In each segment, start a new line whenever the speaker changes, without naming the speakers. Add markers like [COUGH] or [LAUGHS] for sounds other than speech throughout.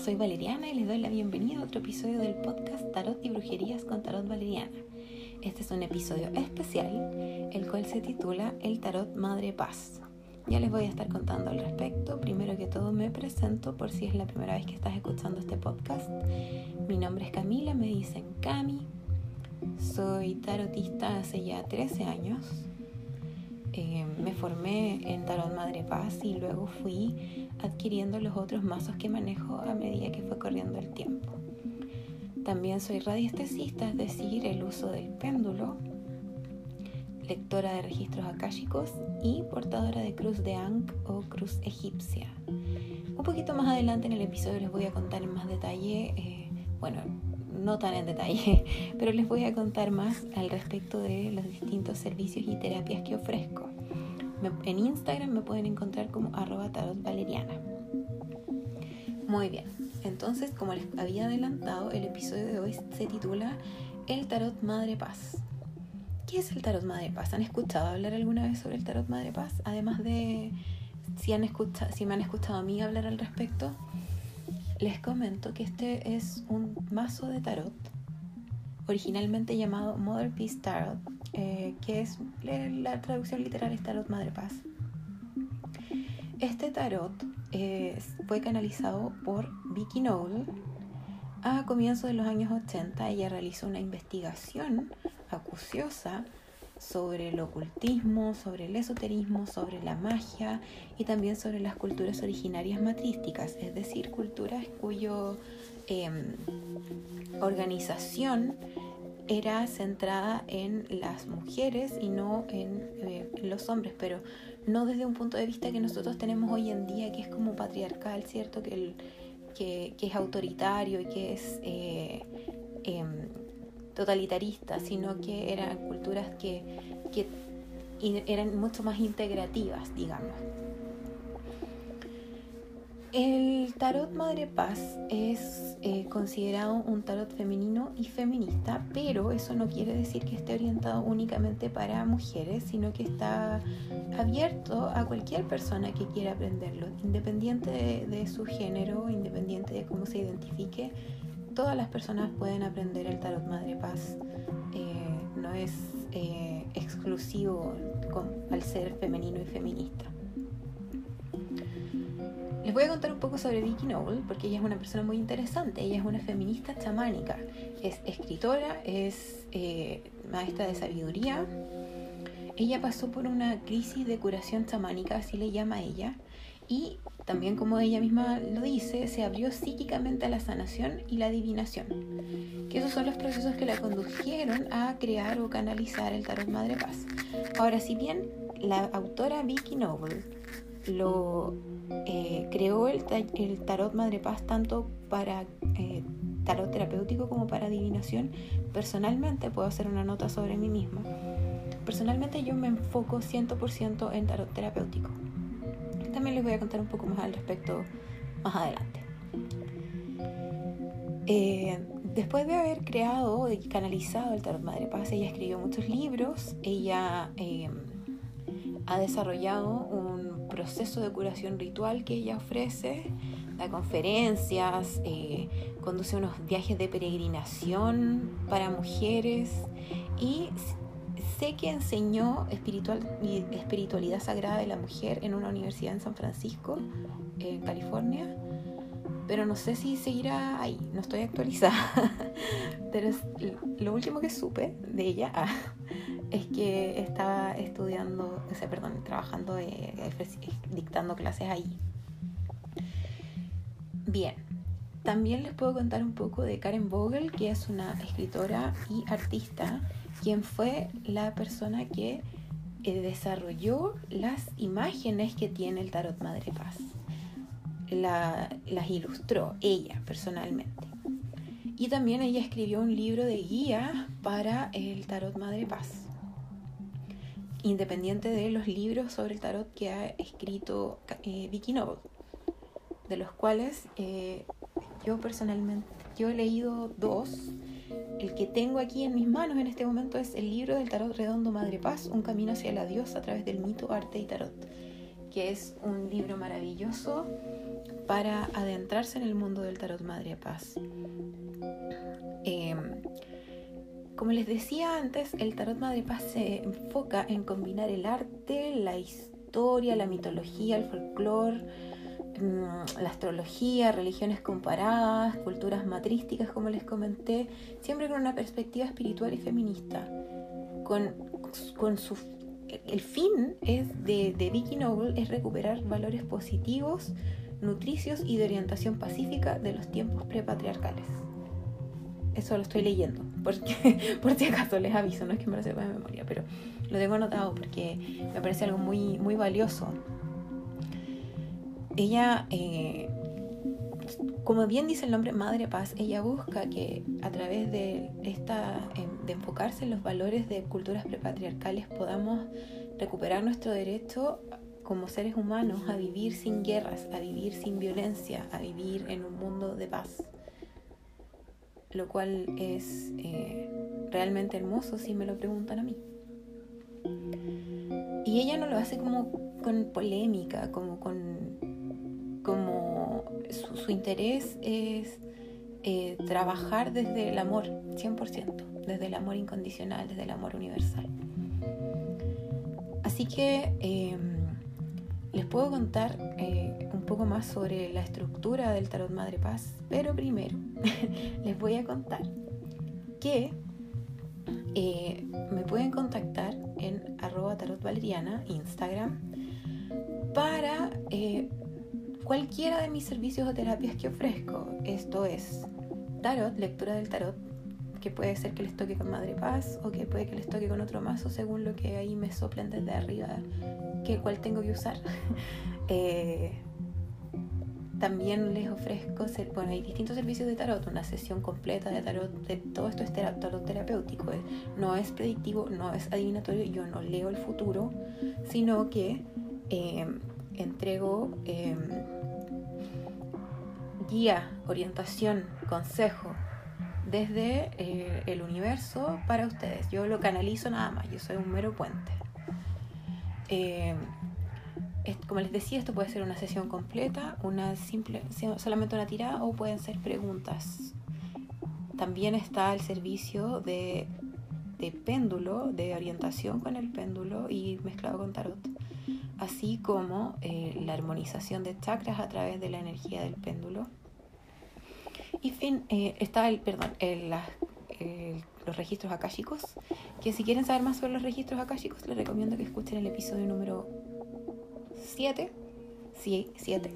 soy Valeriana y les doy la bienvenida a otro episodio del podcast Tarot y Brujerías con Tarot Valeriana. Este es un episodio especial, el cual se titula El Tarot Madre Paz. Ya les voy a estar contando al respecto. Primero que todo me presento por si es la primera vez que estás escuchando este podcast. Mi nombre es Camila, me dicen Cami. Soy tarotista hace ya 13 años eh, me formé en Tarot Madre Paz y luego fui adquiriendo los otros mazos que manejo a medida que fue corriendo el tiempo. También soy radiestesista, es decir, el uso del péndulo, lectora de registros akáshicos y portadora de cruz de Ankh o cruz egipcia. Un poquito más adelante en el episodio les voy a contar en más detalle, eh, bueno, no tan en detalle, [LAUGHS] pero les voy a contar más al respecto de los distintos servicios y terapias que ofrezco. En Instagram me pueden encontrar como arroba tarot valeriana. Muy bien, entonces como les había adelantado, el episodio de hoy se titula El Tarot Madre Paz. ¿Qué es el Tarot Madre Paz? ¿Han escuchado hablar alguna vez sobre el Tarot Madre Paz? Además de si, han escuchado, si me han escuchado a mí hablar al respecto, les comento que este es un mazo de tarot, originalmente llamado Mother Peace Tarot, eh, que es la traducción literal es Tarot Madre Paz. Este tarot eh, fue canalizado por Vicky Noble a comienzos de los años 80. Ella realizó una investigación acuciosa sobre el ocultismo, sobre el esoterismo, sobre la magia y también sobre las culturas originarias matrísticas, es decir, culturas cuyo em, organización era centrada en las mujeres y no en, eh, los hombres, pero no desde un punto de vista que nosotros tenemos hoy en día, que es como patriarcal, ¿cierto? Que, es autoritario y que es eh, em, totalitaristas, sino que eran culturas que, eran mucho más integrativas, digamos. El tarot Madre Paz es eh, considerado un tarot femenino y feminista, pero eso no quiere decir que esté orientado únicamente para mujeres, sino que está abierto a cualquier persona que quiera aprenderlo, independiente de su género, independiente de cómo se identifique todas las personas pueden aprender el tarot Madre Paz. Eh, no es eh, exclusivo al ser femenino y feminista. Les voy a contar un poco sobre Vicky Noble porque ella es una persona muy interesante. Ella es una feminista chamánica. Es escritora, es eh, maestra de sabiduría. Ella pasó por una crisis de curación chamánica, así le llama ella, y también como ella misma lo dice, se abrió psíquicamente a la sanación y la adivinación, que esos son los procesos que la condujeron a crear o canalizar el tarot Madre Paz. Ahora, si bien la autora Vicky Noble lo eh, creó el, tarot Madre Paz tanto para eh, tarot terapéutico como para adivinación, personalmente puedo hacer una nota sobre mí misma. Personalmente yo me enfoco 100% en tarot terapéutico también les voy a contar un poco más al respecto más adelante. Eh, después de haber creado y canalizado el Tarot Madre Paz, ella escribió muchos libros, ella em, ha desarrollado un proceso de curación ritual que ella ofrece, da conferencias, eh, conduce unos viajes de peregrinación para mujeres y sé que enseñó espiritual, espiritualidad sagrada de la mujer en una universidad en San Francisco, en California, pero no sé si seguirá ahí, no estoy actualizada. [LAUGHS] pero lo último que supe de ella ah, es que estaba estudiando, o sea, perdón, trabajando, eh, dictando clases ahí. Bien, también les puedo contar un poco de Karen Vogel, que es una escritora y artista quien fue la persona que eh, desarrolló las imágenes que tiene el tarot Madre Paz. las ilustró ella personalmente. Y también ella escribió un libro de guía para el tarot Madre Paz. Independiente de los libros sobre el tarot que ha escrito eh, Vicky Noble, de los cuales eh, yo personalmente, yo he leído dos el que tengo aquí en mis manos en este momento es el libro del tarot redondo Madre Paz, un camino hacia la diosa a través del mito, arte y tarot. que es un libro maravilloso para adentrarse en el mundo del tarot Madre Paz. Como les decía antes, el tarot Madre Paz se enfoca en combinar el arte, la historia, la mitología, el folclore, mm, la astrología, religiones comparadas, culturas matrísticas, como les comenté, siempre con una perspectiva espiritual y feminista, con, con su el fin es de, de Vicky Noble es recuperar valores positivos, nutricios y de orientación pacífica de los tiempos prepatriarcales. Eso lo estoy leyendo, porque [LAUGHS] por si acaso les aviso, no es que me lo sepa de memoria, pero lo tengo anotado porque me parece algo muy, muy valioso. Ella eh, como bien dice el nombre Madre Paz, ella busca que a través de, esta, em, de enfocarse en los valores de culturas prepatriarcales podamos recuperar nuestro derecho como seres humanos a vivir sin guerras, a vivir sin violencia, a vivir en un mundo de paz. Lo cual es eh, realmente hermoso si me lo preguntan a mí. Y ella no lo hace como con polémica, como con como su, interés es eh, trabajar desde el amor, 100%, desde el amor incondicional, desde el amor universal. Así que em, les puedo contar eh, poco más sobre la estructura del Tarot Madre Paz, pero primero [LAUGHS] les voy a contar que eh, me pueden contactar en arroba tarot valeriana, Instagram, para cualquiera de mis servicios o terapias que ofrezco. Esto es tarot, lectura del tarot, que puede ser que les toque con Madre Paz o que puede que les toque con otro mazo según lo que ahí me soplen desde arriba, que cuál tengo que usar. [LAUGHS] Eh, también les ofrezco, bueno, hay distintos servicios de tarot, una sesión completa de tarot, de, todo esto es tarot terapéutico, eh. no es predictivo, no es adivinatorio, yo no leo el futuro, sino que eh, entrego em, guía, orientación, consejo desde eh, el universo para ustedes. Yo lo canalizo nada más, yo soy un mero puente. Como les decía, esto puede ser una sesión completa, una simple, solamente una tirada o pueden ser preguntas. También está el servicio de, de péndulo, de orientación con el péndulo y mezclado con tarot así como eh, la armonización de chakras a través de la energía del péndulo. Y fin, eh, está el, perdón, los registros akáshicos, que si quieren saber más sobre los registros akáshicos, les recomiendo que escuchen el episodio número 7, sí, 7,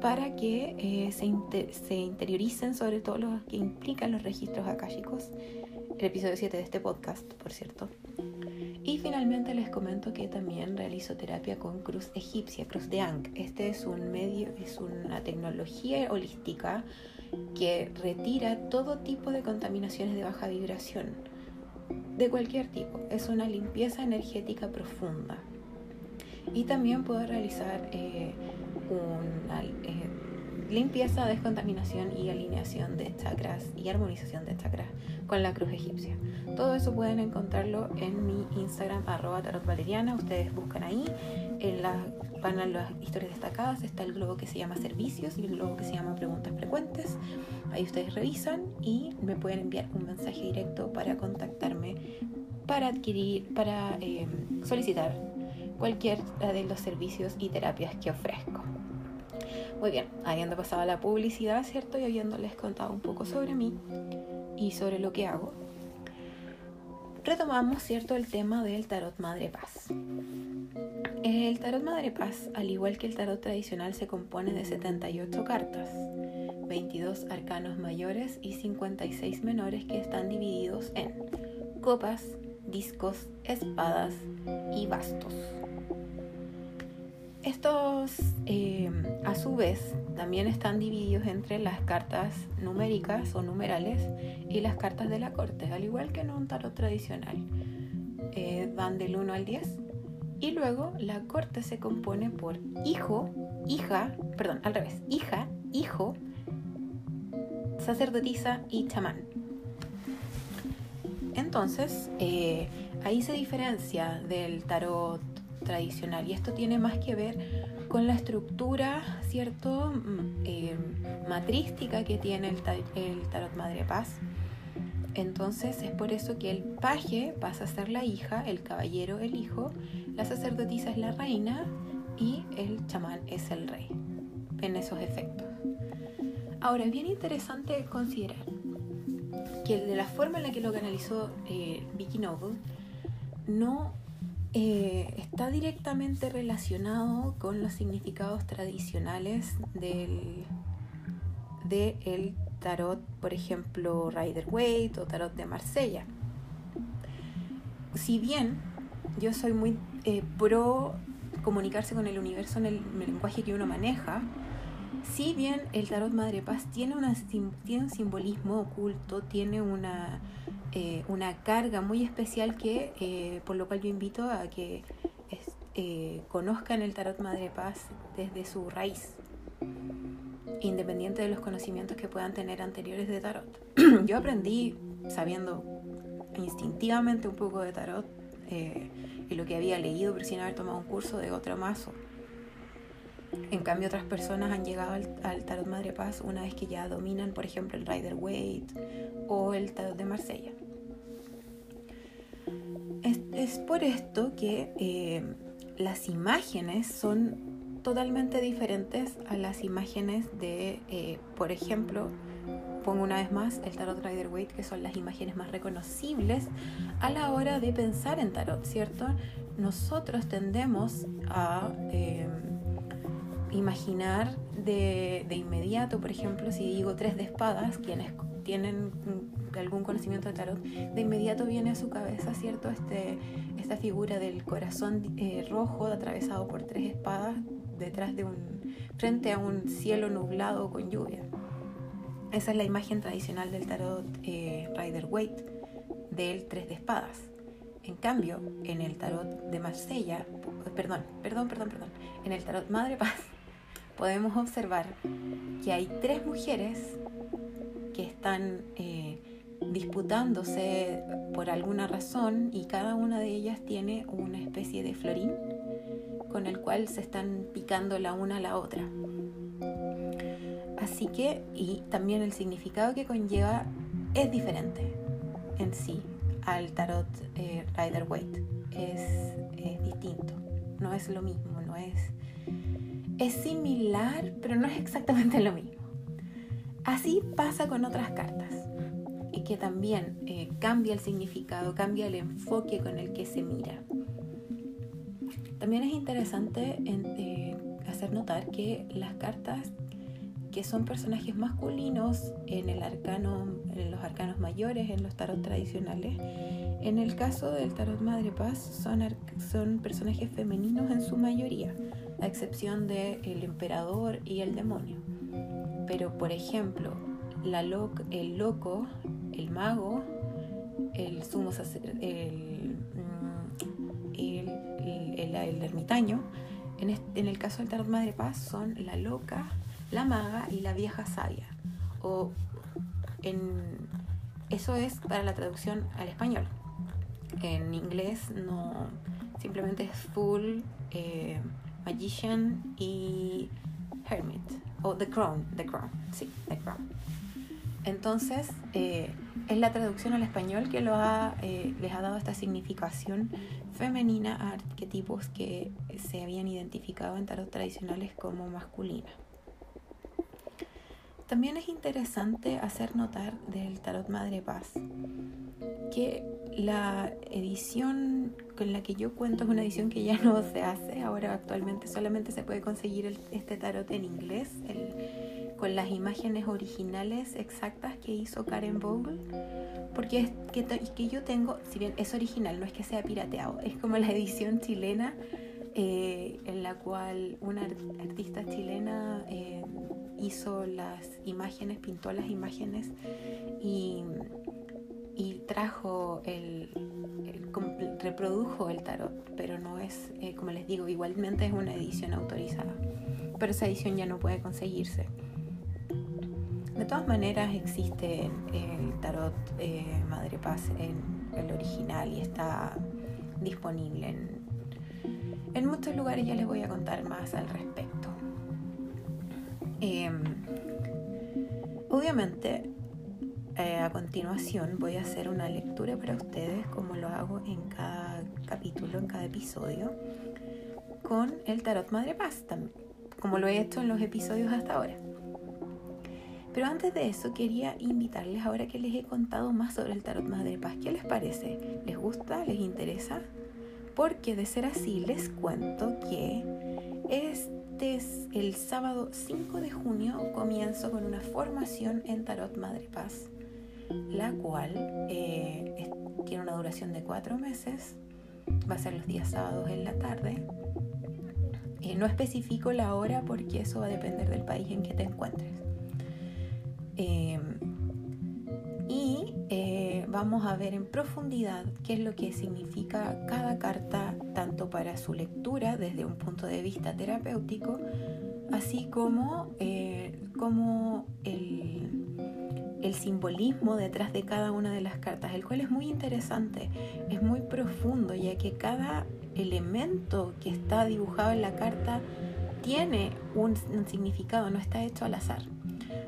para que eh, se, se, interioricen sobre todo lo que implican los registros akáshicos. El episodio 7 de este podcast, por cierto. Y finalmente les comento que también realizo terapia con cruz egipcia, cruz de Ankh. Este es un medio, es una tecnología holística que retira todo tipo de contaminaciones de baja vibración, de cualquier tipo. Es una limpieza energética profunda. Y también puedo realizar eh, una eh, limpieza, descontaminación y alineación de chakras y armonización de chakras con la cruz egipcia. Todo eso pueden encontrarlo en mi Instagram arroba tarotvaleriana. Ustedes buscan ahí, en la, van a las historias destacadas, está el globo que se llama servicios y el globo que se llama preguntas frecuentes. Ahí ustedes revisan y me pueden enviar un mensaje directo para contactarme, para adquirir, para eh, solicitar cualquier de los servicios y terapias que ofrezco. Muy bien, habiendo pasado la publicidad, ¿cierto? Y habiéndoles contado un poco sobre mí y sobre lo que hago, retomamos, ¿cierto?, el tema del tarot Madre Paz. El tarot Madre Paz, al igual que el tarot tradicional, se compone de 78 cartas, 22 arcanos mayores y 56 menores que están divididos en copas, discos, espadas y bastos. Estos, eh, a su vez, también están divididos entre las cartas numéricas o numerales y las cartas de la corte, al igual que en un tarot tradicional. Eh, van del 1 al 10 y luego la corte se compone por hijo, hija, perdón, al revés, hija, hijo, sacerdotisa y chamán. Entonces, eh, ahí se diferencia del tarot tradicional. Y esto tiene más que ver con la estructura, ¿cierto? Mm, eh, matrística que tiene el, tarot Madre Paz. Entonces es por eso que el paje pasa a ser la hija, el caballero el hijo, la sacerdotisa es la reina y el chamán es el rey, en esos efectos. Ahora, es bien interesante considerar que de la forma en la que lo canalizó eh, Vicky Noble, no eh, está directamente relacionado con los significados tradicionales del de el tarot, por ejemplo, Rider Waite o tarot de Marsella. Si bien yo soy muy eh, pro comunicarse con el universo en el, lenguaje que uno maneja, si bien el tarot Madre Paz tiene, una, tiene un simbolismo oculto, tiene una eh, una carga muy especial que, eh, por lo cual yo invito a que eh, conozcan el tarot Madre Paz desde su raíz, independiente de los conocimientos que puedan tener anteriores de tarot. [CLEARS THROAT] yo aprendí sabiendo instintivamente un poco de tarot y lo que había leído, pero sin haber tomado un curso de otro mazo. En cambio, otras personas han llegado al, al, Tarot Madre Paz una vez que ya dominan, por ejemplo, el Rider Waite o el Tarot de Marsella. Es, por esto que eh, las imágenes son totalmente diferentes a las imágenes de, eh, por ejemplo, pongo una vez más el Tarot Rider Waite, que son las imágenes más reconocibles a la hora de pensar en tarot, ¿cierto? Nosotros tendemos a eh, imaginar de, de, inmediato, por ejemplo, si digo tres de espadas, quienes tienen algún conocimiento de tarot, de inmediato viene a su cabeza, ¿cierto? Este, esta figura del corazón eh, rojo atravesado por tres espadas detrás de un, frente a un cielo nublado con lluvia. Esa es la imagen tradicional del tarot eh, Rider Waite, del tres de espadas. En cambio, en el tarot de Marsella, perdón, perdón, perdón, perdón, en el tarot Madre Paz, podemos observar que hay tres mujeres que están eh, disputándose por alguna razón y cada una de ellas tiene una especie de florín con el cual se están picando la una a la otra. Así que, y también el significado que conlleva es diferente en sí al tarot eh, Rider Waite. Es, es distinto, no es lo mismo, no es... Es similar, pero no es exactamente lo mismo. Así pasa con otras cartas que también eh, cambia el significado, cambia el enfoque con el que se mira. También es interesante eh, hacer notar que las cartas que son personajes masculinos en el arcano, en los arcanos mayores, en los tarot tradicionales, en el caso del tarot Madre Paz son, son personajes femeninos en su mayoría, a excepción del el emperador y el demonio. Pero por ejemplo, la el loco el mago, el sumo mm, el, el, el, ermitaño. En, en, el caso del tarot Madre Paz son la loca, la maga y la vieja sabia. O en, eso es para la traducción al español. En inglés no, simplemente es full, eh, magician y hermit. O the crown, the crown, sí, the crown. Entonces, eh, es la traducción al español que lo ha, eh, les ha dado esta significación femenina a arquetipos que se habían identificado en tarot tradicionales como masculina. También es interesante hacer notar del tarot Madre Paz que la edición con la que yo cuento es una edición que ya no se hace, ahora actualmente solamente se puede conseguir este tarot en inglés, con las imágenes originales exactas que hizo Karen Vogel, porque es que, que, yo tengo, si bien es original, no es que sea pirateado, es como la edición chilena eh, en la cual una artista chilena eh, hizo las imágenes, pintó las imágenes y, y trajo el, reprodujo el tarot, pero no es, eh, como les digo, igualmente es una edición autorizada, pero esa edición ya no puede conseguirse. De todas maneras existe el tarot eh, Madre Paz en el original y está disponible en, en muchos lugares ya les voy a contar más al respecto. Em, obviamente, eh, a continuación voy a hacer una lectura para ustedes, como lo hago en cada capítulo, en cada episodio, con el Tarot Madre Paz, como lo he hecho en los episodios hasta ahora. Pero antes de eso quería invitarles, ahora que les he contado más sobre el Tarot Madre Paz, ¿qué les parece? ¿Les gusta? ¿Les interesa? Porque de ser así les cuento que este es el sábado 5 de junio comienzo con una formación en Tarot Madre Paz, la cual eh, tiene una duración de cuatro meses, va a ser los días sábados en la tarde. Eh, no especifico la hora porque eso va a depender del país en que te encuentres. Em, y eh, vamos a ver en profundidad qué es lo que significa cada carta, tanto para su lectura desde un punto de vista terapéutico, así como, eh, como el, simbolismo detrás de cada una de las cartas, el cual es muy interesante, es muy profundo, ya que cada elemento que está dibujado en la carta tiene un, un significado, no está hecho al azar.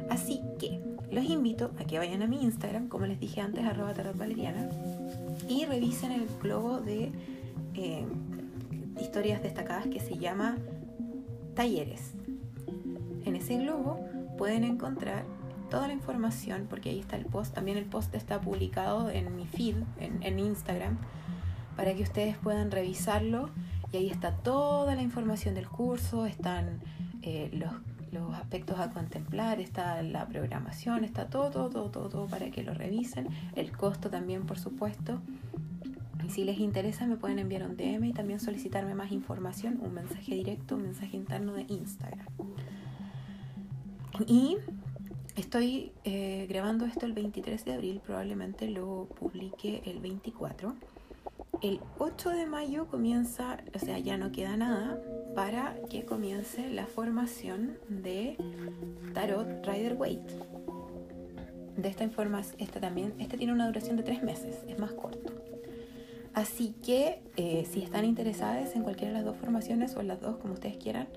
Así que los invito a que vayan a mi Instagram, como les dije antes, arroba valeriana, y revisen el globo de eh, historias destacadas que se llama Talleres. En ese globo pueden encontrar toda la información, porque ahí está el post, también el post está publicado en mi feed, en, en Instagram, para que ustedes puedan revisarlo y ahí está toda la información del curso, están eh, los los aspectos a contemplar, está la programación, está todo, todo, todo, todo, para que lo revisen. El costo también, por supuesto. Y si les interesa, me pueden enviar un DM y también solicitarme más información, un mensaje directo, un mensaje interno de Instagram. Y estoy eh, grabando esto el 23 de abril, probablemente lo publique el 24. El 8 de mayo comienza, o sea, ya no queda nada para que comience la formación de Tarot Rider Waite. De esta información, esta también, este tiene una duración de tres meses, es más corto. Así que eh, si están interesadas en cualquiera de las dos formaciones o en las dos, como ustedes quieran,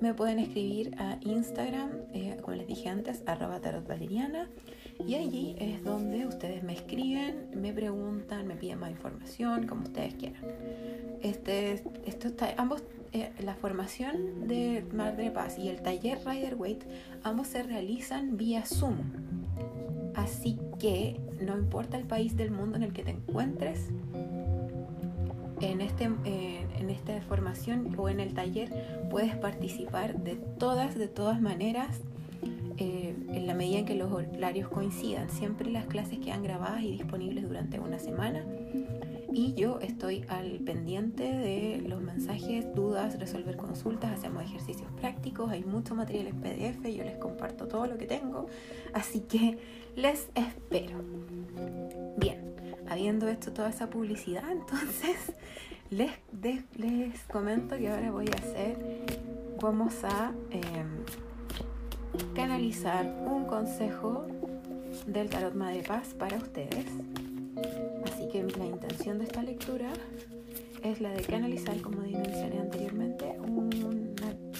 me pueden escribir a Instagram, eh, como les dije antes, arroba tarotvaleriana y allí es donde ustedes me escriben, me preguntan, me piden más información, como ustedes quieran. Este, esto está, ambos, eh, la formación de Madre Paz y el taller Rider Waite, ambos se realizan vía Zoom. Así que no importa el país del mundo en el que te encuentres, en, este, en esta formación o en el taller puedes participar de todas, de todas maneras eh, en la medida en que los horarios coincidan. Siempre las clases quedan grabadas y disponibles durante una semana. Y yo estoy al pendiente de los mensajes, dudas, resolver consultas, hacemos ejercicios prácticos, hay mucho material en PDF, yo les comparto todo lo que tengo, así que les espero. Bien, habiendo hecho toda esa publicidad, entonces [LAUGHS] les, les comento que ahora voy a hacer, vamos a... Em, canalizar un consejo del Tarot Madre Paz para ustedes. Así que la intención de esta lectura es la de canalizar, como mencioné anteriormente, un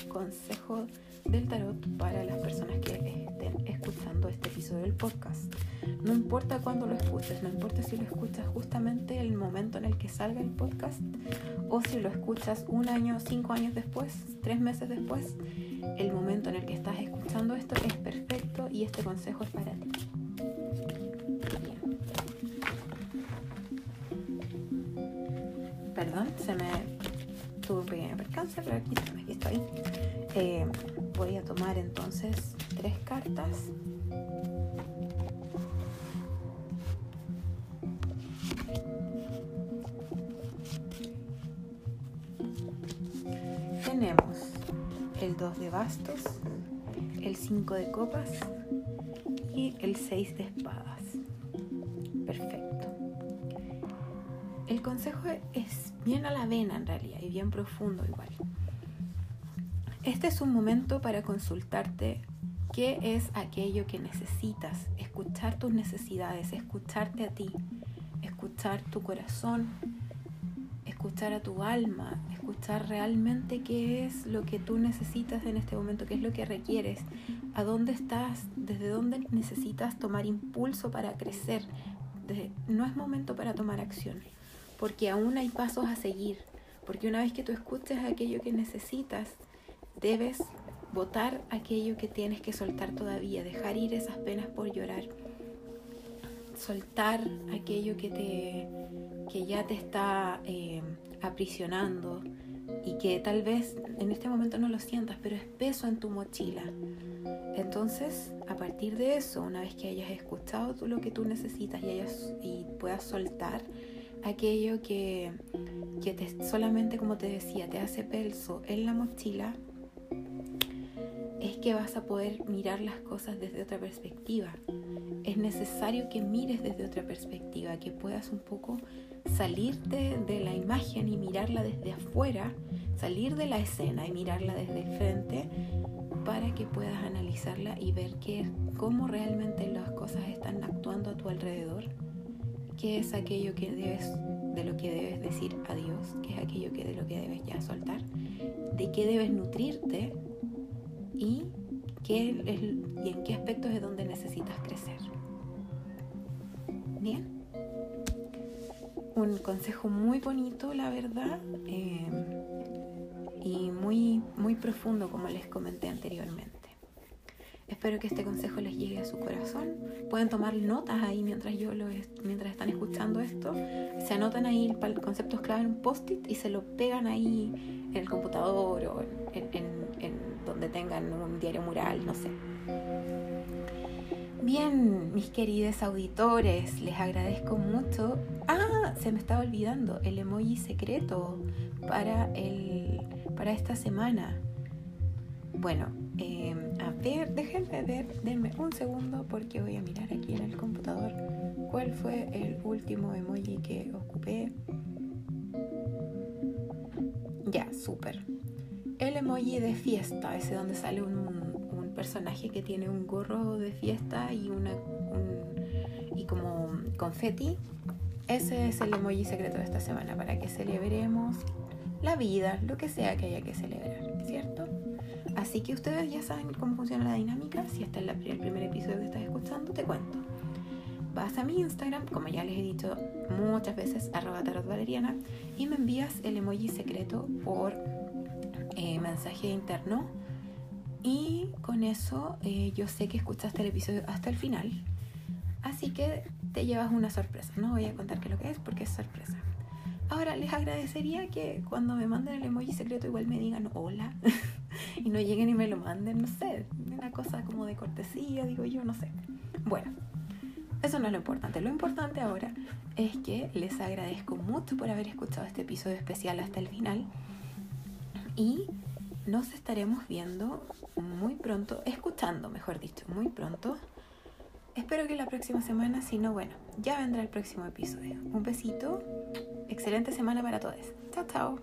consejo del tarot para las personas que estén escuchando este episodio del podcast. No importa cuándo lo escuches, no importa si lo escuchas justamente el momento en el que salga el podcast o si lo escuchas un año, cinco años después, tres meses después, el momento en el que estás escuchando esto es perfecto y este consejo es para ti. Perdón, se me tuvo un pequeño percance, pero aquí, aquí estoy. Eh, voy a tomar entonces tres cartas. 2 de bastos, el 5 de copas y el 6 de espadas. Perfecto. El consejo es bien a la vena en realidad y bien profundo igual. Este es un momento para consultarte qué es aquello que necesitas, escuchar tus necesidades, escucharte a ti, escuchar tu corazón, escuchar a tu alma, escuchar realmente qué es lo que tú necesitas en este momento, qué es lo que requieres, a dónde estás, desde dónde necesitas tomar impulso para crecer. no es momento para tomar acción, porque aún hay pasos a seguir, porque una vez que tú escuches aquello que necesitas, debes votar aquello que tienes que soltar todavía, dejar ir esas penas por llorar, soltar aquello que, te, que ya te está eh, aprisionando y que tal vez en este momento no lo sientas, pero es peso en tu mochila. Entonces, a partir de eso, una vez que hayas escuchado tú lo que tú necesitas y, hayas, y puedas soltar aquello que, que te, solamente, como te decía, te hace peso en la mochila, es que vas a poder mirar las cosas desde otra perspectiva. Es necesario que mires desde otra perspectiva, que puedas un poco salirte de la imagen y mirarla desde afuera, salir de la escena y mirarla desde el frente para que puedas analizarla y ver qué, cómo realmente las cosas están actuando a tu alrededor, qué es aquello que debes de lo que debes decir adiós, qué es aquello que de lo que debes ya soltar, de qué debes nutrirte y, qué y en qué aspectos es donde necesitas crecer. Bien. Un consejo muy bonito, la verdad, eh, y muy, muy profundo, como les comenté anteriormente. Espero que este consejo les llegue a su corazón. Pueden tomar notas ahí mientras yo lo mientras están escuchando esto. Se anotan ahí conceptos clave en un post-it y se lo pegan ahí en el computador o en donde tengan un diario mural, no sé. Bien, mis queridos auditores, les agradezco mucho. Ah, se me estaba olvidando el emoji secreto para, el, para esta semana. Bueno, em, a ver, déjenme ver, denme un segundo porque voy a mirar aquí en el computador cuál fue el último emoji que ocupé. Ya, súper el emoji de fiesta, ese donde sale un, personaje que tiene un gorro de fiesta y una y como confeti. Ese es el emoji secreto de esta semana para que celebremos la vida, lo que sea que haya que celebrar, ¿cierto? Así que ustedes ya saben cómo funciona la dinámica. Si este es el primer episodio que estás escuchando, te cuento. Vas a mi Instagram, como ya les he dicho muchas veces, arroba tarotvaleriana, y me envías el emoji secreto por eh, mensaje interno. Y con eso eh, yo sé que escuchaste el episodio hasta el final. Así que te llevas una sorpresa. No voy a contar qué es lo que es porque es sorpresa. Ahora les agradecería que cuando me manden el emoji secreto igual me digan hola [LAUGHS] y no lleguen y me lo manden, no sé, una cosa como de cortesía, digo yo, no sé. Bueno, eso no es lo importante. Lo importante ahora es que les agradezco mucho por haber escuchado este episodio especial hasta el final y nos estaremos viendo muy pronto, escuchando, mejor dicho, muy pronto. Espero que la próxima semana, si no, bueno, ya vendrá el próximo episodio. Un besito, excelente semana para todos. Chao, chao.